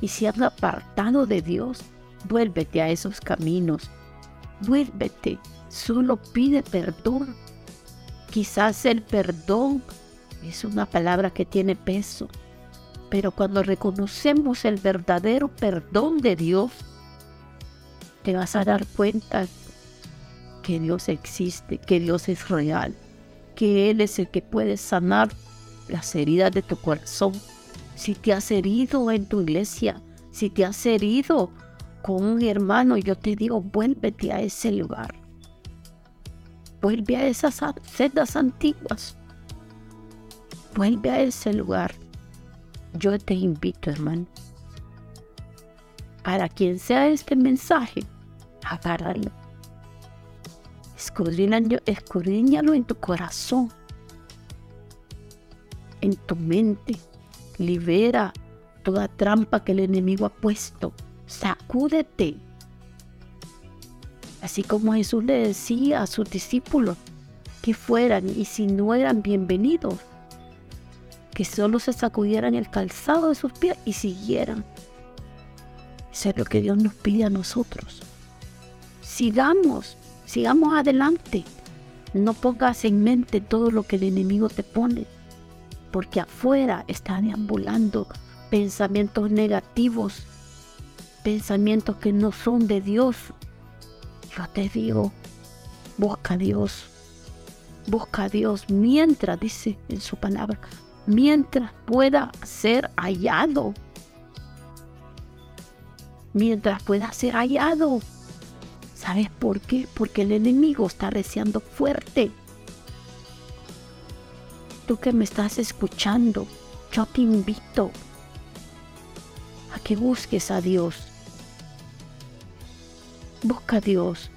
Speaker 2: y se han apartado de Dios, vuélvete a esos caminos. Vuélvete, solo pide perdón. Quizás el perdón es una palabra que tiene peso, pero cuando reconocemos el verdadero perdón de Dios, te vas a dar cuenta que Dios existe, que Dios es real, que Él es el que puede sanar las heridas de tu corazón. Si te has herido en tu iglesia, si te has herido con un hermano, yo te digo, vuélvete a ese lugar. Vuelve a esas sendas antiguas. Vuelve a ese lugar. Yo te invito, hermano. Para quien sea este mensaje, agárralo. Escudriñalo, escudriñalo en tu corazón, en tu mente. Libera toda trampa que el enemigo ha puesto. Sacúdete. Así como Jesús le decía a sus discípulos que fueran y si no eran bienvenidos, que solo se sacudieran el calzado de sus pies y siguieran. Eso es lo que Dios nos pide a nosotros. Sigamos, sigamos adelante. No pongas en mente todo lo que el enemigo te pone, porque afuera están deambulando pensamientos negativos, pensamientos que no son de Dios. Yo te digo, busca a Dios, busca a Dios mientras, dice en su palabra, mientras pueda ser hallado. Mientras pueda ser hallado. ¿Sabes por qué? Porque el enemigo está reciando fuerte. Tú que me estás escuchando, yo te invito a que busques a Dios. Busca a Dios.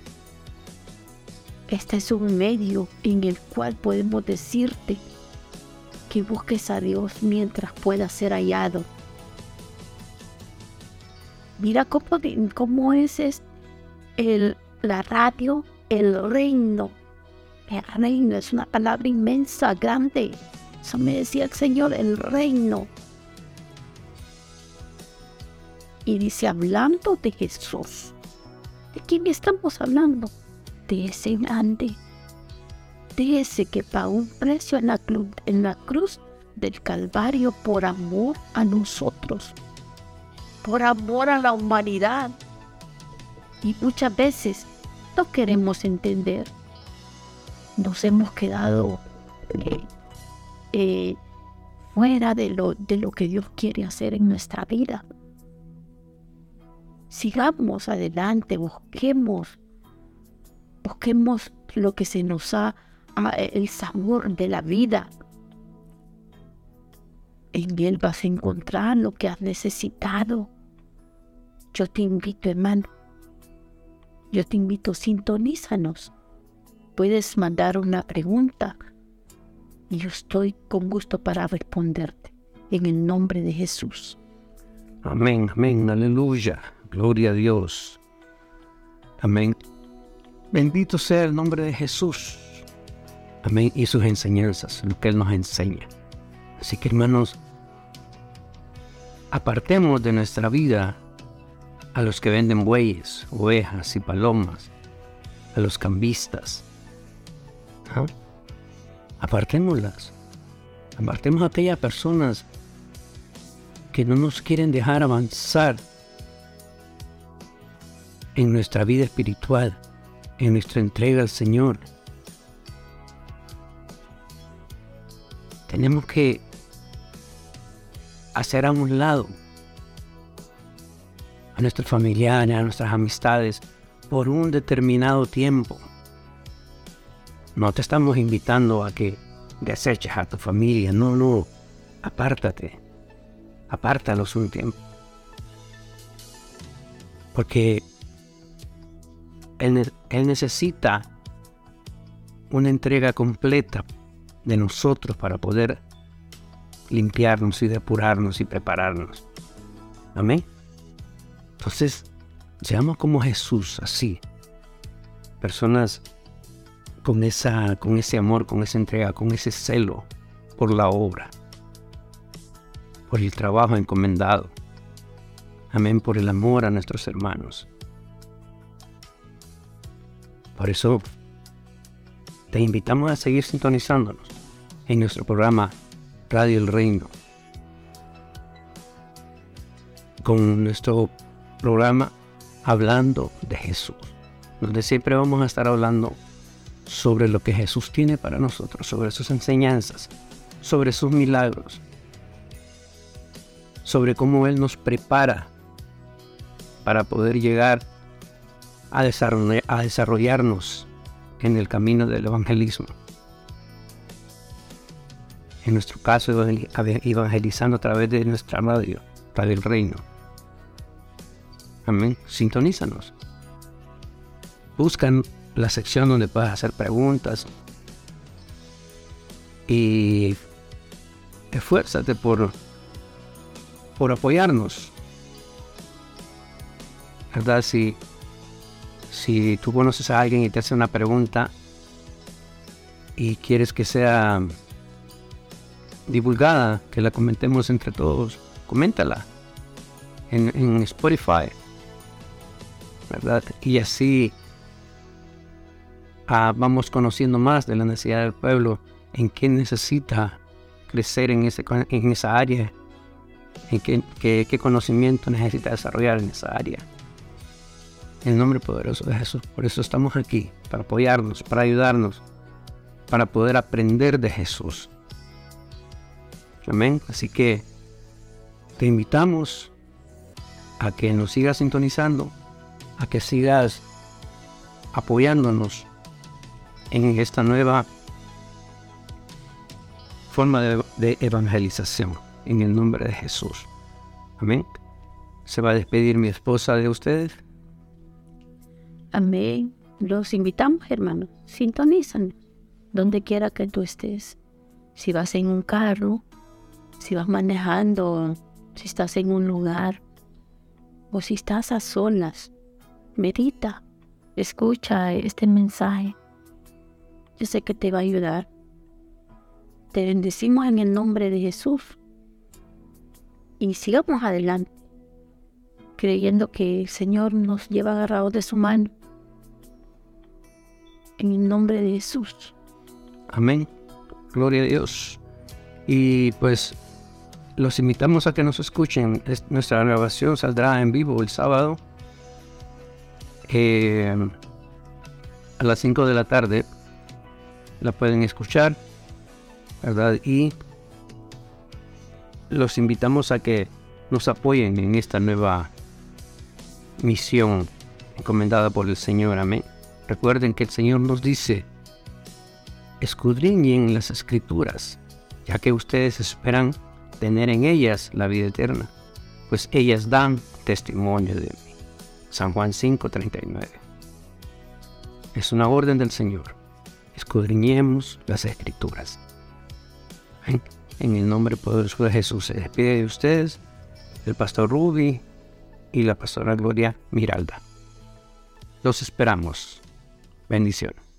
Speaker 2: Este es un medio en el cual podemos decirte que busques a Dios mientras pueda ser hallado. Mira cómo, cómo es el, la radio, el reino. El reino es una palabra inmensa, grande. Eso me decía el Señor, el reino. Y dice, hablando de Jesús. ¿De quién estamos hablando? De ese grande de ese que pagó un precio en la, en la cruz del Calvario por amor a nosotros, por amor a la humanidad. Y muchas veces no queremos entender. Nos hemos quedado eh, eh, fuera de lo, de lo que Dios quiere hacer en nuestra vida. Sigamos adelante, busquemos, busquemos lo que se nos ha el sabor de la vida. En Él vas a encontrar lo que has necesitado. Yo te invito, hermano. Yo te invito, sintonízanos. Puedes mandar una pregunta y yo estoy con gusto para responderte. En el nombre de Jesús.
Speaker 1: Amén, amén, aleluya. Gloria a Dios. Amén. Bendito sea el nombre de Jesús. Amén. Y sus enseñanzas, lo que Él nos enseña. Así que hermanos, apartemos de nuestra vida a los que venden bueyes, ovejas y palomas, a los cambistas. ¿Ah? Apartémoslas. Apartemos a aquellas personas que no nos quieren dejar avanzar en nuestra vida espiritual, en nuestra entrega al Señor. Tenemos que hacer a un lado a nuestros familiares, a nuestras amistades, por un determinado tiempo. No te estamos invitando a que deseches a tu familia, no, no, apártate, apártalos un tiempo. Porque él, él necesita una entrega completa de nosotros para poder limpiarnos y depurarnos y prepararnos. Amén. Entonces, seamos como Jesús, así. Personas con, esa, con ese amor, con esa entrega, con ese celo por la obra, por el trabajo encomendado. Amén, por el amor a nuestros hermanos. Por eso te invitamos a seguir sintonizándonos en nuestro programa Radio El Reino. Con nuestro programa Hablando de Jesús, donde siempre vamos a estar hablando sobre lo que Jesús tiene para nosotros, sobre sus enseñanzas, sobre sus milagros, sobre cómo Él nos prepara para poder llegar a, desarrollarnos en el camino del evangelismo. En nuestro caso, evangelizando a través de nuestra radio, Radio el Reino. Amén. Sintonízanos. Buscan la sección donde puedes hacer preguntas. Y esfuérzate por, por apoyarnos. ¿Verdad? Si, si tú conoces a alguien y te hace una pregunta y quieres que sea divulgada, que la comentemos entre todos, coméntala en, en Spotify. ¿Verdad? Y así Ah, vamos conociendo más de la necesidad del pueblo, en qué necesita crecer en, ese, en esa área, en qué, qué, conocimiento necesita desarrollar en esa área. En el nombre poderoso de Jesús. Por eso estamos aquí, para apoyarnos, para ayudarnos, para poder aprender de Jesús. Amén. Así que te invitamos a que nos sigas sintonizando, a que sigas apoyándonos en esta nueva forma de, evangelización en el nombre de Jesús. Amén. ¿Se va a despedir mi esposa de ustedes?
Speaker 2: Amén. Los invitamos, hermanos. Sintonizan donde quiera que tú estés. Si vas en un carro, si vas manejando, si estás en un lugar o si estás a solas, medita, escucha este mensaje yo sé que te va a ayudar. Te bendecimos en el nombre de Jesús. Y sigamos adelante, creyendo que el Señor nos lleva agarrados de su mano. En el nombre de Jesús.
Speaker 1: Amén. Gloria a Dios. Y pues los invitamos a que nos escuchen. Nuestra grabación saldrá en vivo el sábado eh, a las 5 de la tarde la pueden escuchar, ¿verdad? Y los invitamos a que nos apoyen en esta nueva misión encomendada por el Señor. Amén. Recuerden que el Señor nos dice, escudriñen las escrituras, ya que ustedes esperan tener en ellas la vida eterna, pues ellas dan testimonio de mí. San Juan 5:39. Es una orden del Señor escudriñemos las escrituras. En el nombre poderoso de Jesús se despide de ustedes el pastor Ruby y la pastora Gloria Miralda. Los esperamos. Bendiciones.